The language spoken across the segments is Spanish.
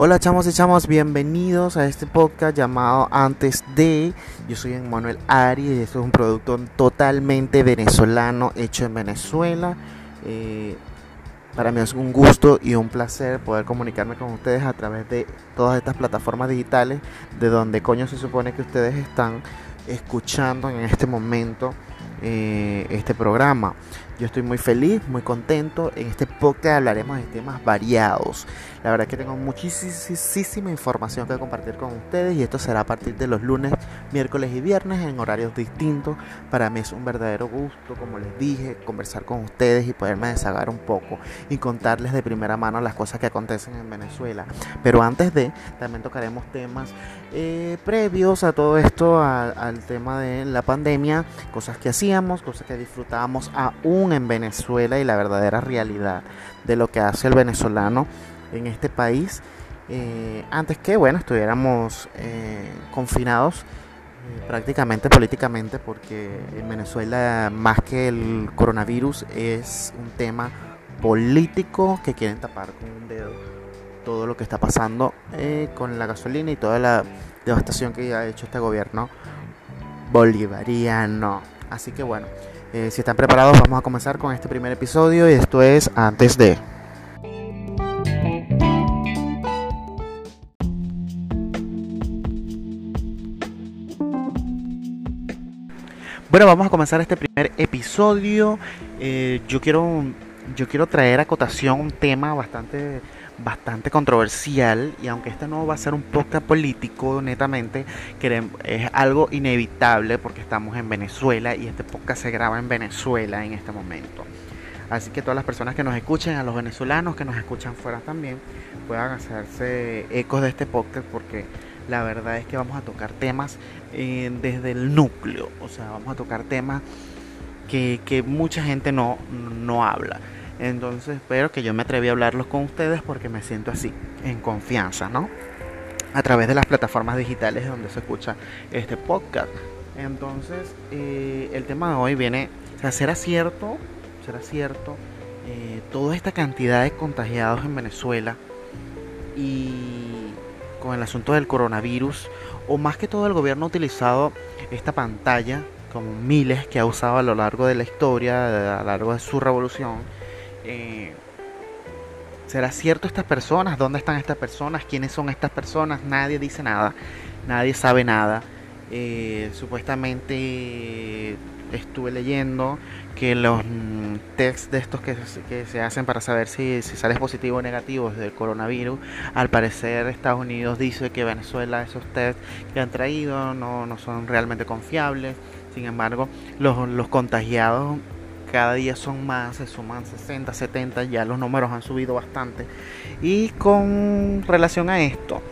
Hola chamos y chamos, bienvenidos a este podcast llamado Antes de. Yo soy Manuel Ari y esto es un producto totalmente venezolano hecho en Venezuela. Eh, para mí es un gusto y un placer poder comunicarme con ustedes a través de todas estas plataformas digitales de donde coño se supone que ustedes están escuchando en este momento eh, este programa. Yo estoy muy feliz, muy contento. En este podcast hablaremos de temas variados. La verdad es que tengo muchísima información que compartir con ustedes y esto será a partir de los lunes, miércoles y viernes en horarios distintos. Para mí es un verdadero gusto, como les dije, conversar con ustedes y poderme desagar un poco y contarles de primera mano las cosas que acontecen en Venezuela. Pero antes de, también tocaremos temas eh, previos a todo esto, al tema de la pandemia, cosas que hacíamos, cosas que disfrutábamos aún en Venezuela y la verdadera realidad de lo que hace el venezolano en este país. Eh, antes que, bueno, estuviéramos eh, confinados eh, prácticamente políticamente porque en Venezuela más que el coronavirus es un tema político que quieren tapar con un dedo todo lo que está pasando con la gasolina y toda la devastación que ha hecho este gobierno bolivariano. Así que bueno, eh, si están preparados, vamos a comenzar con este primer episodio y esto es Antes de. Bueno, vamos a comenzar este primer episodio. Eh, yo quiero yo quiero traer a cotación un tema bastante bastante controversial y aunque este no va a ser un podcast político netamente, es algo inevitable porque estamos en Venezuela y este podcast se graba en Venezuela en este momento. Así que todas las personas que nos escuchen, a los venezolanos que nos escuchan fuera también, puedan hacerse ecos de este podcast porque la verdad es que vamos a tocar temas eh, desde el núcleo, o sea, vamos a tocar temas que, que mucha gente no, no habla. Entonces espero que yo me atreví a hablarlos con ustedes porque me siento así, en confianza, ¿no? A través de las plataformas digitales donde se escucha este podcast. Entonces, eh, el tema de hoy viene, ¿será cierto? ¿Será cierto? Eh, toda esta cantidad de contagiados en Venezuela y con el asunto del coronavirus, o más que todo el gobierno ha utilizado esta pantalla como miles que ha usado a lo largo de la historia, a lo largo de su revolución, eh, ¿será cierto estas personas? ¿Dónde están estas personas? ¿Quiénes son estas personas? Nadie dice nada, nadie sabe nada. Eh, supuestamente estuve leyendo que los mm, tests de estos que, se hacen para saber si, si sales positivo o negativo del coronavirus, al parecer Estados Unidos dice que Venezuela esos tests que han traído no, no son realmente confiables. Sin embargo, los, los contagiados cada día son más, se suman 60, 70, ya los números han subido bastante. Y con relación a esto,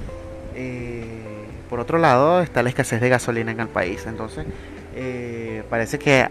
eh, por otro lado está la escasez de gasolina en el país. Entonces, eh, parece que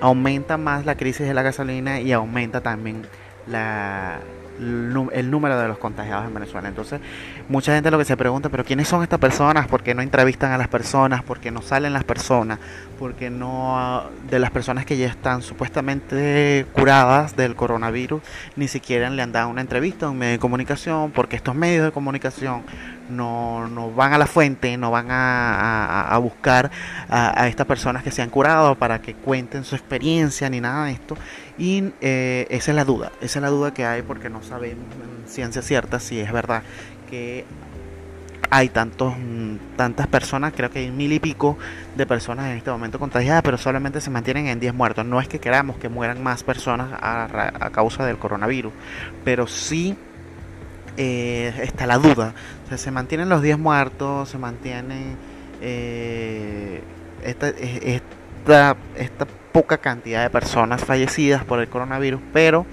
aumenta más la crisis de la gasolina y aumenta también la, el número de los contagiados en Venezuela. Entonces, mucha gente lo que se pregunta, pero ¿quiénes son estas personas? ¿Por qué no entrevistan a las personas? ¿Por qué no salen las personas? ¿Por qué no de las personas que ya están supuestamente curadas del coronavirus ni siquiera le han dado una entrevista a un medio de comunicación? Porque estos medios de comunicación no, no van a la fuente, no van a, buscar a, estas personas que se han curado para que cuenten su experiencia ni nada de esto. Y eh, esa es la duda, esa es la duda que hay porque no sabemos en ciencia cierta si es verdad que hay tantos, tantas personas, creo que hay mil y pico de personas en este momento contagiadas, pero solamente se mantienen en 10 muertos. No es que queramos que mueran más personas a, a causa del coronavirus, pero sí eh, está la duda. se mantienen los 10 muertos, se mantiene eh, esta, esta, esta poca cantidad de personas fallecidas por el coronavirus, pero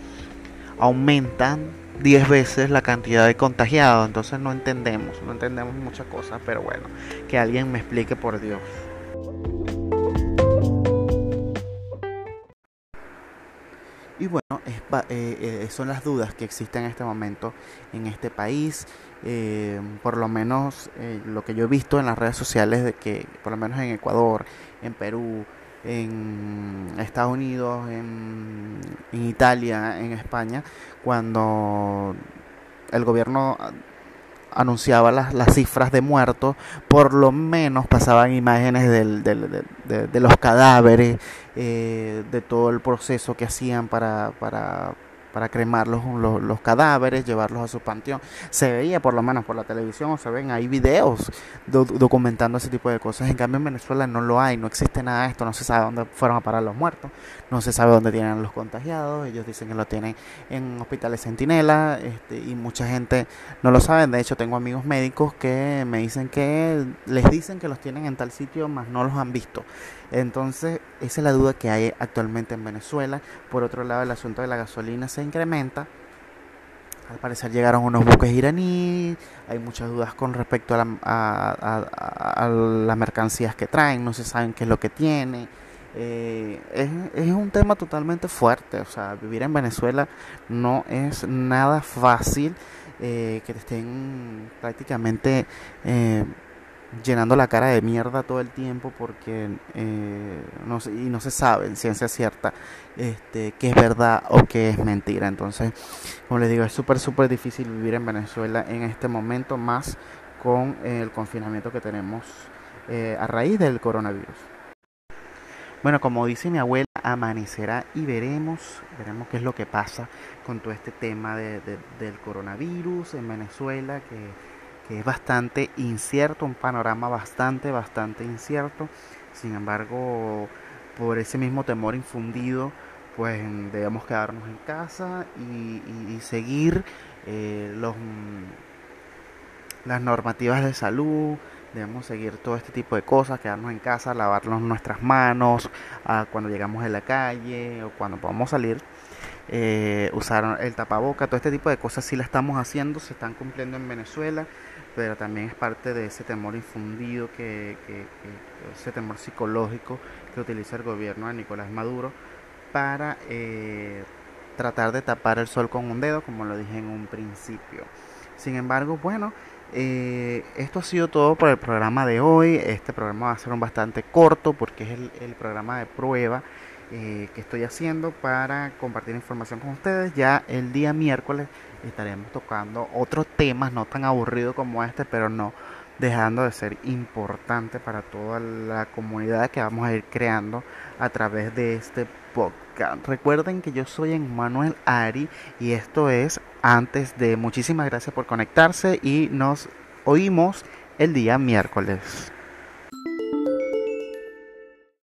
aumentan 10 veces la cantidad de contagiados. Entonces no entendemos, no entendemos muchas cosas, pero bueno, que alguien me explique por Dios. Y bueno, es, eh, eh, son las dudas que existen en este momento en este país. Eh, por lo menos lo que yo he visto en las redes sociales de que, por lo menos en Ecuador, en Perú, en Estados Unidos, en, Italia, en España, cuando el gobierno anunciaba las, las cifras de muertos, por lo menos pasaban imágenes del, del, de, de, los cadáveres, eh, de todo el proceso que hacían para, para para cremar los, los, cadáveres, llevarlos a su panteón. Se veía por lo menos por la televisión o se ven ahí videos documentando ese tipo de cosas. En cambio en Venezuela no lo hay, no existe nada de esto, no se sabe dónde fueron a parar los muertos, no se sabe dónde tienen los contagiados, ellos dicen que lo tienen en hospitales centinela este, y mucha gente no lo sabe. De hecho tengo amigos médicos que me dicen que les dicen que los tienen en tal sitio, mas no los han visto. Entonces, esa es la duda que hay actualmente en Venezuela. Por otro lado, el asunto de la gasolina se incrementa. Al parecer llegaron unos buques iraníes, hay muchas dudas con respecto a, a, las mercancías que traen, no se saben qué es lo que tiene. Eh, es, es, un tema totalmente fuerte, o sea, vivir en Venezuela no es nada fácil, eh, que te estén prácticamente... Eh, llenando la cara de mierda todo el tiempo porque eh, no y no se sabe en ciencia cierta este, qué es verdad o qué es mentira. Entonces, como les digo, es súper, súper difícil vivir en Venezuela en este momento, más con el confinamiento que tenemos eh, a raíz del coronavirus. Bueno, como dice mi abuela, amanecerá y veremos, veremos qué es lo que pasa con todo este tema de, del coronavirus en Venezuela, que que es bastante incierto, un panorama bastante, bastante incierto. Sin embargo, por ese mismo temor infundido, pues debemos quedarnos en casa y, seguir eh, los, las normativas de salud, debemos seguir todo este tipo de cosas, quedarnos en casa, lavarnos nuestras manos ah, cuando llegamos a la calle o cuando podamos salir. Eh, usar el tapaboca, todo este tipo de cosas sí la estamos haciendo, se están cumpliendo en Venezuela pero también es parte de ese temor infundido, que, ese temor psicológico que utiliza el gobierno de Nicolás Maduro para eh, tratar de tapar el sol con un dedo, como lo dije en un principio. Sin embargo, bueno, eh, esto ha sido todo por el programa de hoy. Este programa va a ser un bastante corto porque es el, programa de prueba eh, que estoy haciendo para compartir información con ustedes. Ya el día miércoles estaremos tocando otros temas no tan aburridos como este, pero no dejando de ser importante para toda la comunidad que vamos a ir creando a través de este podcast. Recuerden que yo soy Emmanuel Ari y esto es antes de muchísimas gracias por conectarse y nos oímos el día miércoles.